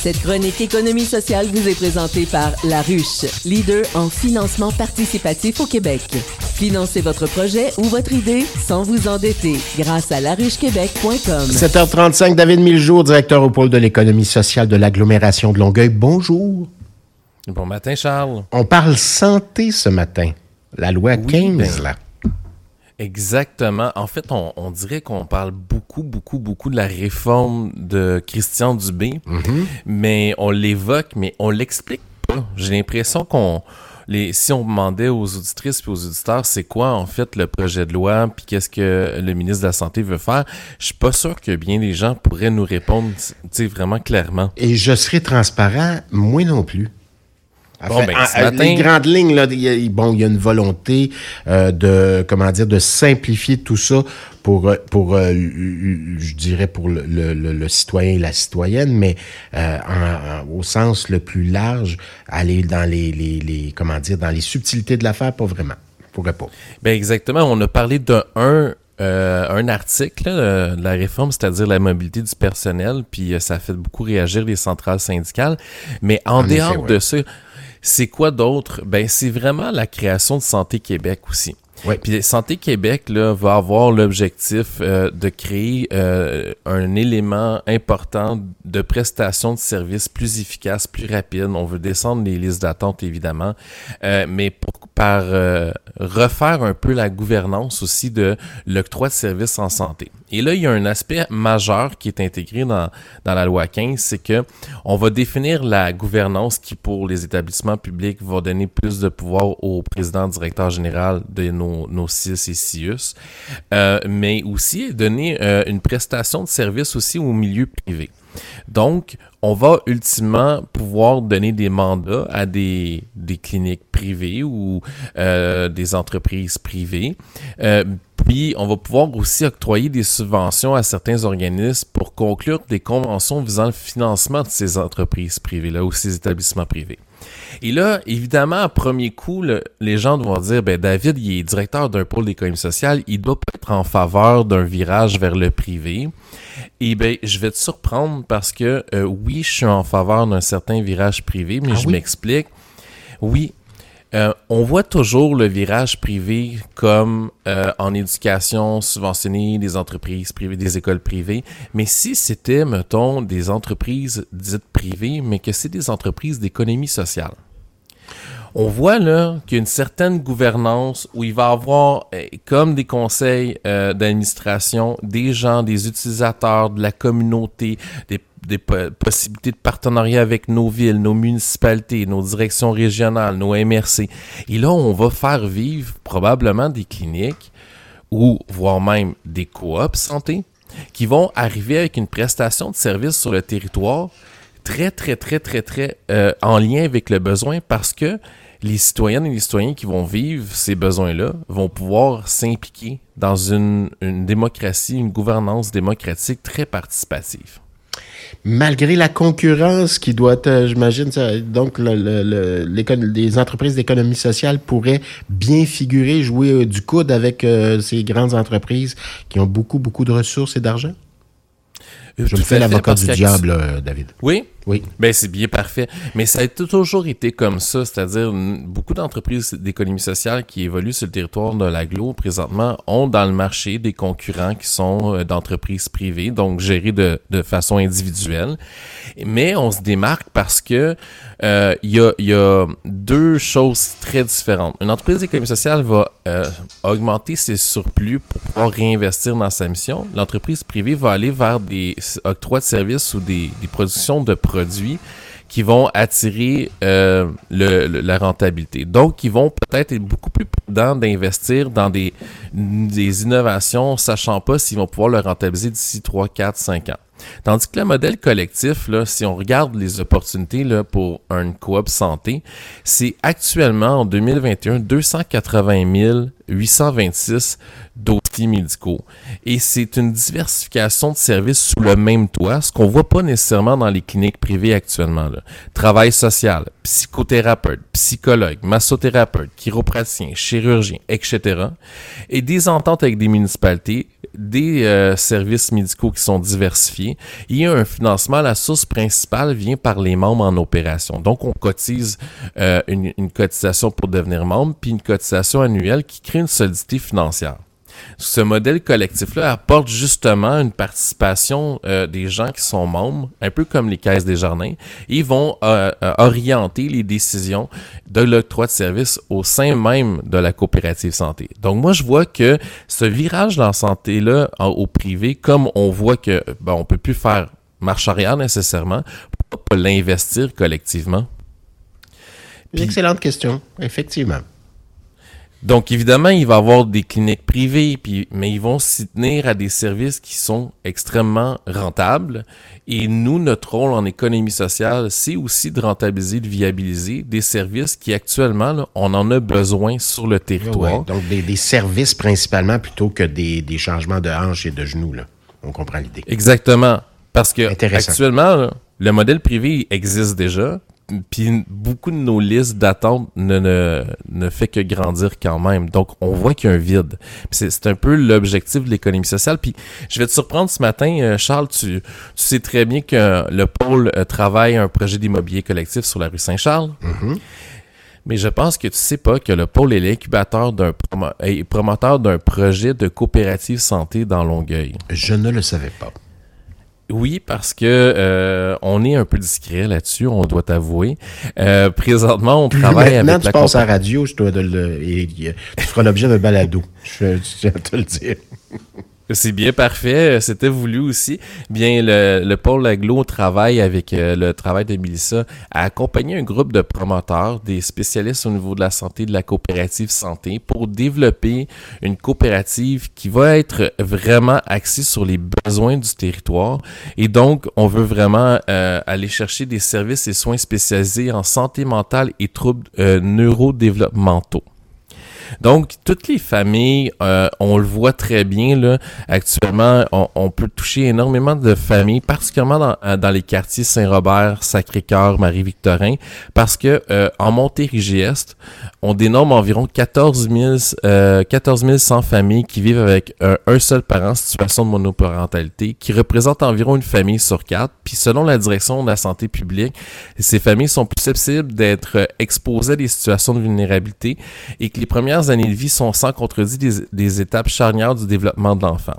Cette chronique économie sociale vous est présentée par La Ruche, leader en financement participatif au Québec. Financez votre projet ou votre idée sans vous endetter grâce à laruchequebec.com. 7h35, David Miljour, directeur au pôle de l'économie sociale de l'agglomération de Longueuil. Bonjour. Bon matin, Charles. On parle santé ce matin. La loi 15, ben, là. Exactement. En fait, on, dirait qu'on parle beaucoup, beaucoup, beaucoup de la réforme de Christian Dubé, Mhm. mais on l'évoque, mais on l'explique pas. J'ai l'impression qu'on les, si on demandait aux auditrices et aux auditeurs c'est quoi en fait le projet de loi puis qu'est-ce que le ministre de la Santé veut faire, je suis pas sûr que bien des gens pourraient nous répondre tu sais, vraiment clairement. Et je serai transparent, moi non plus. Bon, ben, en- ce matin- Les grandes lignes, là, il y a, bon, il y a une volonté euh, de, comment dire, de simplifier tout ça pour, euh, pour euh, je dirais, pour le, le- le- citoyen et la citoyenne, mais euh, en- en- au sens le plus large, aller dans les, les, les, comment dire, dans les subtilités de l'affaire, pas vraiment. Pourrait pas? Ben exactement, on a parlé d'un un, euh, un article là, euh, de la réforme, c'est-à-dire la mobilité du personnel, puis ça a fait beaucoup réagir les centrales syndicales. Mais en, En effet, dehors ouais. de ça, c'est quoi d'autre? Ben c'est vraiment la création de Santé Québec aussi. Ouais. Puis Santé Québec là, va avoir l'objectif euh, de créer euh, un élément important de prestation de services plus efficace, plus rapide. On veut descendre les listes d'attente évidemment, euh, mais pour, par euh, refaire un peu la gouvernance aussi de l'octroi de services en santé. Et là, il y a un aspect majeur qui est intégré dans, dans la loi 15, c'est que on va définir la gouvernance qui, pour les établissements publics, va donner plus de pouvoir au président directeur général de nos, nos CIS et CIUS, euh, mais aussi donner euh, une prestation de service aussi au milieu privé. Donc, on va ultimement pouvoir donner des mandats à des, cliniques privées ou euh, des entreprises privées. Euh, puis, on va pouvoir aussi octroyer des subventions à certains organismes pour conclure des conventions visant le financement de ces entreprises privées-là ou ces établissements privés. Et là, évidemment, à premier coup, le- les gens vont dire, ben David, il est directeur d'un pôle d'économie sociale, il doit pas être en faveur d'un virage vers le privé. Et ben, je vais te surprendre parce que euh, oui, je suis en faveur d'un certain virage privé, mais Ah je oui? m'explique. Oui, euh, on voit toujours le virage privé comme euh, en éducation subventionner des entreprises privées, des écoles privées. Mais si c'était, mettons, des entreprises dites privées, mais que c'est des entreprises d'économie sociale, on voit là qu'il y a une certaine gouvernance où il va avoir, euh, comme des conseils euh, d'administration, des gens, des utilisateurs, de la communauté, des, des po- possibilités de partenariat avec nos villes, nos municipalités, nos directions régionales, nos MRC. Et là, on va faire vivre probablement des cliniques ou voire même des coops santé qui vont arriver avec une prestation de service sur le territoire très, très, très, très, très euh, en lien avec le besoin parce que les citoyennes et les citoyens qui vont vivre ces besoins-là vont pouvoir s'impliquer dans une, une démocratie, une gouvernance démocratique très participative. Malgré la concurrence qui doit euh, j'imagine, donc le- le- les entreprises d'économie sociale pourraient bien figurer, jouer euh, du coude avec euh, ces grandes entreprises qui ont beaucoup, beaucoup de ressources et d'argent? Je me fais l'avocat du diable, David. Oui, Oui. Ben, c'est bien parfait. Mais ça a toujours été comme ça, c'est-à-dire beaucoup d'entreprises d'économie sociale qui évoluent sur le territoire de l'aglo présentement ont dans le marché des concurrents qui sont euh, d'entreprises privées, donc gérées de, de façon individuelle. Mais on se démarque parce que euh, il y, a, y a deux choses très différentes. Une entreprise d'économie sociale va euh, augmenter ses surplus pour pouvoir réinvestir dans sa mission. L'entreprise privée va aller vers des octrois de services ou des, des productions de produits qui vont attirer euh, la rentabilité. Donc, ils vont peut-être être beaucoup plus prudents d'investir dans des, innovations, sachant pas s'ils vont pouvoir le rentabiliser d'ici 3, 4, 5 ans. Tandis que le modèle collectif, si on regarde les opportunités pour une coop santé, c'est actuellement en 2021 280 826 dossiers médicaux. Et c'est une diversification de services sous le même toit, ce qu'on voit pas nécessairement dans les cliniques privées actuellement. Travail social, psychothérapeute, psychologue, massothérapeute, chiropraticien, chirurgien, etc. Et des ententes avec des municipalités, des euh, services médicaux qui sont diversifiés. Il y a un financement, la source principale vient par les membres en opération. Donc, on cotise euh, une, une cotisation pour devenir membre, puis une cotisation annuelle qui crée une solidité financière ce modèle collectif-là apporte justement une participation euh, des gens qui sont membres, un peu comme les caisses des jardins. Ils vont euh, euh, orienter les décisions de l'octroi de services au sein même de la coopérative santé. Donc moi, je vois que ce virage dans la santé-là au privé, comme on voit que ben, on peut plus faire marche arrière nécessairement, pour pas l'investir collectivement? Une excellente question, effectivement. Donc, évidemment, il va y avoir des cliniques privées, puis, mais ils vont s'y tenir à des services qui sont extrêmement rentables. Et nous, notre rôle en économie sociale, c'est aussi de rentabiliser, de viabiliser des services qui, actuellement, on en a besoin sur le territoire. donc, des, services principalement plutôt que des, des, changements de hanches et de genoux. Là. On comprend l'idée. Exactement. Parce que actuellement, le modèle privé existe déjà, puis beaucoup de nos listes d'attente ne, ne, ne, fait que grandir quand même. Donc, on voit qu'il y a un vide. C'est un peu l'objectif de l'économie sociale. Puis, je vais te surprendre ce matin, euh, Charles, tu, tu sais très bien que le pôle euh, travaille un projet d'immobilier collectif sur la rue Saint-Charles. Mm-hmm. Mais je pense que tu sais pas que le pôle est l'incubateur d'un promoteur d'un projet de coopérative santé dans Longueuil. Je ne le savais pas. Oui, parce que euh, on est un peu discret là-dessus, on doit t'avouer. Euh, présentement, on travaille Maintenant, avec tu passes à la radio, je dois de le, et, tu feras l'objet d'un balado. Je, je vais te le dire. C'est bien parfait, c'était voulu aussi. Bien, le, le pôle Aglo travaille avec euh, le travail de Melissa à accompagner un groupe de promoteurs, des spécialistes au niveau de la santé, de la coopérative santé, pour développer une coopérative qui va être vraiment axée sur les besoins du territoire. Et donc, on veut vraiment euh, aller chercher des services et soins spécialisés en santé mentale et troubles euh, neurodéveloppementaux. Donc, toutes les familles, euh, on le voit très bien là, actuellement, on, peut toucher énormément de familles, particulièrement dans, euh, dans les quartiers Saint-Robert, Sacré-Cœur, Marie-Victorin, parce que euh, en Montérégie-Est, on dénomme environ 14 000, euh, 14 100 familles qui vivent avec un, seul parent en situation de monoparentalité, qui représente environ une famille sur quatre. Puis selon la direction de la santé publique, ces familles sont plus susceptibles d'être exposées à des situations de vulnérabilité et que les premières années de vie sont sans contredit des, étapes charnières du développement de l'enfant.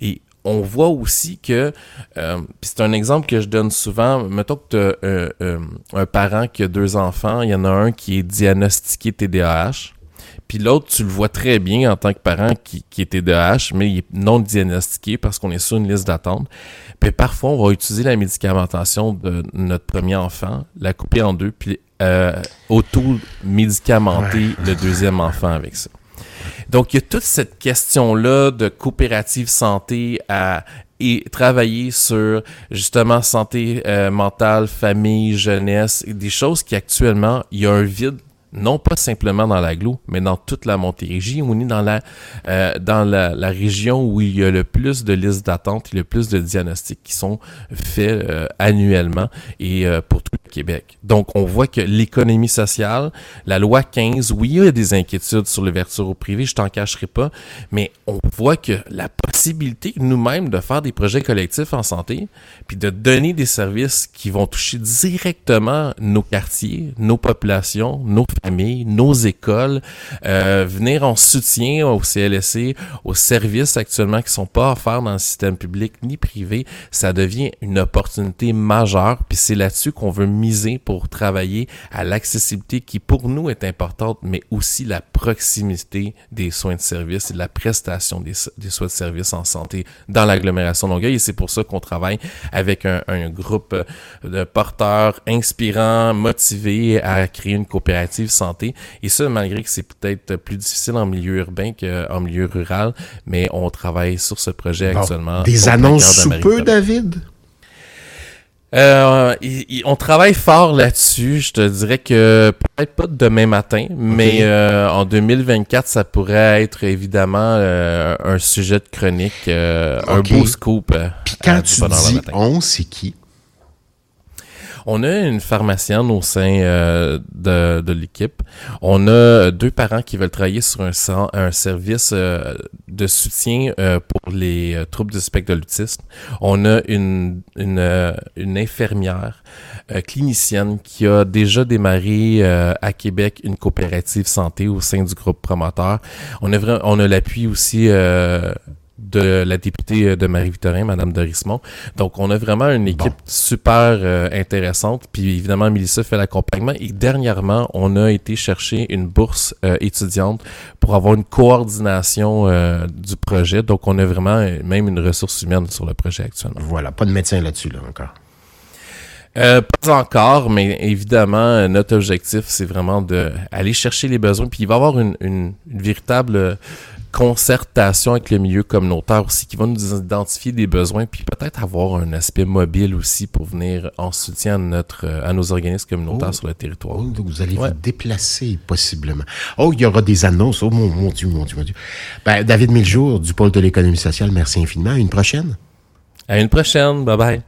Et on voit aussi que, euh, c'est un exemple que je donne souvent, mettons que tu as euh, euh, un parent qui a deux enfants, il y en a un qui est diagnostiqué TDAH, puis l'autre, tu le vois très bien en tant que parent qui, qui est TDAH, mais il est non diagnostiqué parce qu'on est sur une liste d'attente. Puis parfois, on va utiliser la médicamentation de notre premier enfant, la couper en deux, puis auto-médicamenter le deuxième enfant avec ça. Donc, il y a toute cette question-là de coopérative santé à et travailler sur justement santé euh, mentale, famille, jeunesse, des choses qui actuellement, il y a un vide non pas simplement dans l'agglo, mais dans toute la Montérégie. On est dans la euh, dans la, la, région où il y a le plus de listes d'attente et le plus de diagnostics qui sont faits euh, annuellement et euh, pour tout le Québec. Donc, on voit que l'économie sociale, la loi 15, oui, il y a des inquiétudes sur l'ouverture au privé, je t'en cacherai pas, mais on voit que la possibilité nous-mêmes de faire des projets collectifs en santé, puis de donner des services qui vont toucher directement nos quartiers, nos populations, nos nos écoles, euh, venir en soutien au CLSC, aux services actuellement qui sont pas offerts dans le système public ni privé, ça devient une opportunité majeure. Puis c'est là-dessus qu'on veut miser pour travailler à l'accessibilité qui pour nous est importante, mais aussi la proximité des soins de service et de la prestation des, soins de service en santé dans l'agglomération Longueuil. Et c'est pour ça qu'on travaille avec un, un groupe de porteurs inspirants, motivés à créer une coopérative santé. Et ça, malgré que c'est peut-être plus difficile en milieu urbain qu'en milieu rural, mais on travaille sur ce projet actuellement. Des annonces sous peu, David? Euh, on travaille fort là-dessus. Je te dirais que peut-être pas demain matin, mais euh, en 2024, ça pourrait être évidemment euh, un sujet de chronique, un beau scoop. Puis quand tu dis on, c'est qui? On a une pharmacienne au sein euh, de, l'équipe. On a deux parents qui veulent travailler sur un, service euh, de soutien euh, pour les troubles du spectre de l'autisme. On a une infirmière clinicienne qui a déjà démarré à Québec une coopérative santé au sein du groupe promoteur. On a, on a l'appui aussi de la députée euh, de Marie-Victorin, Madame Dorismont. Donc, on a vraiment une équipe super euh, intéressante. Puis, évidemment, Mélissa fait l'accompagnement. Et dernièrement, on a été chercher une bourse euh, étudiante pour avoir une coordination du projet. Donc, on a vraiment même une ressource humaine sur le projet actuellement. Voilà, pas de médecin là-dessus, là, encore. pas encore, mais évidemment, notre objectif, c'est vraiment de aller chercher les besoins. Puis il va y avoir une, une véritable concertation avec le milieu communautaire aussi, qui va nous identifier des besoins, puis peut-être avoir un aspect mobile aussi pour venir en soutien à, notre, à nos organismes communautaires oh. sur le territoire. Oh, vous allez vous déplacer possiblement. Oh, il y aura des annonces. Oh mon, mon Dieu, mon Dieu, mon Dieu. Ben, David Miljour du pôle de l'économie sociale, merci infiniment. À une prochaine. À une prochaine. Bye bye.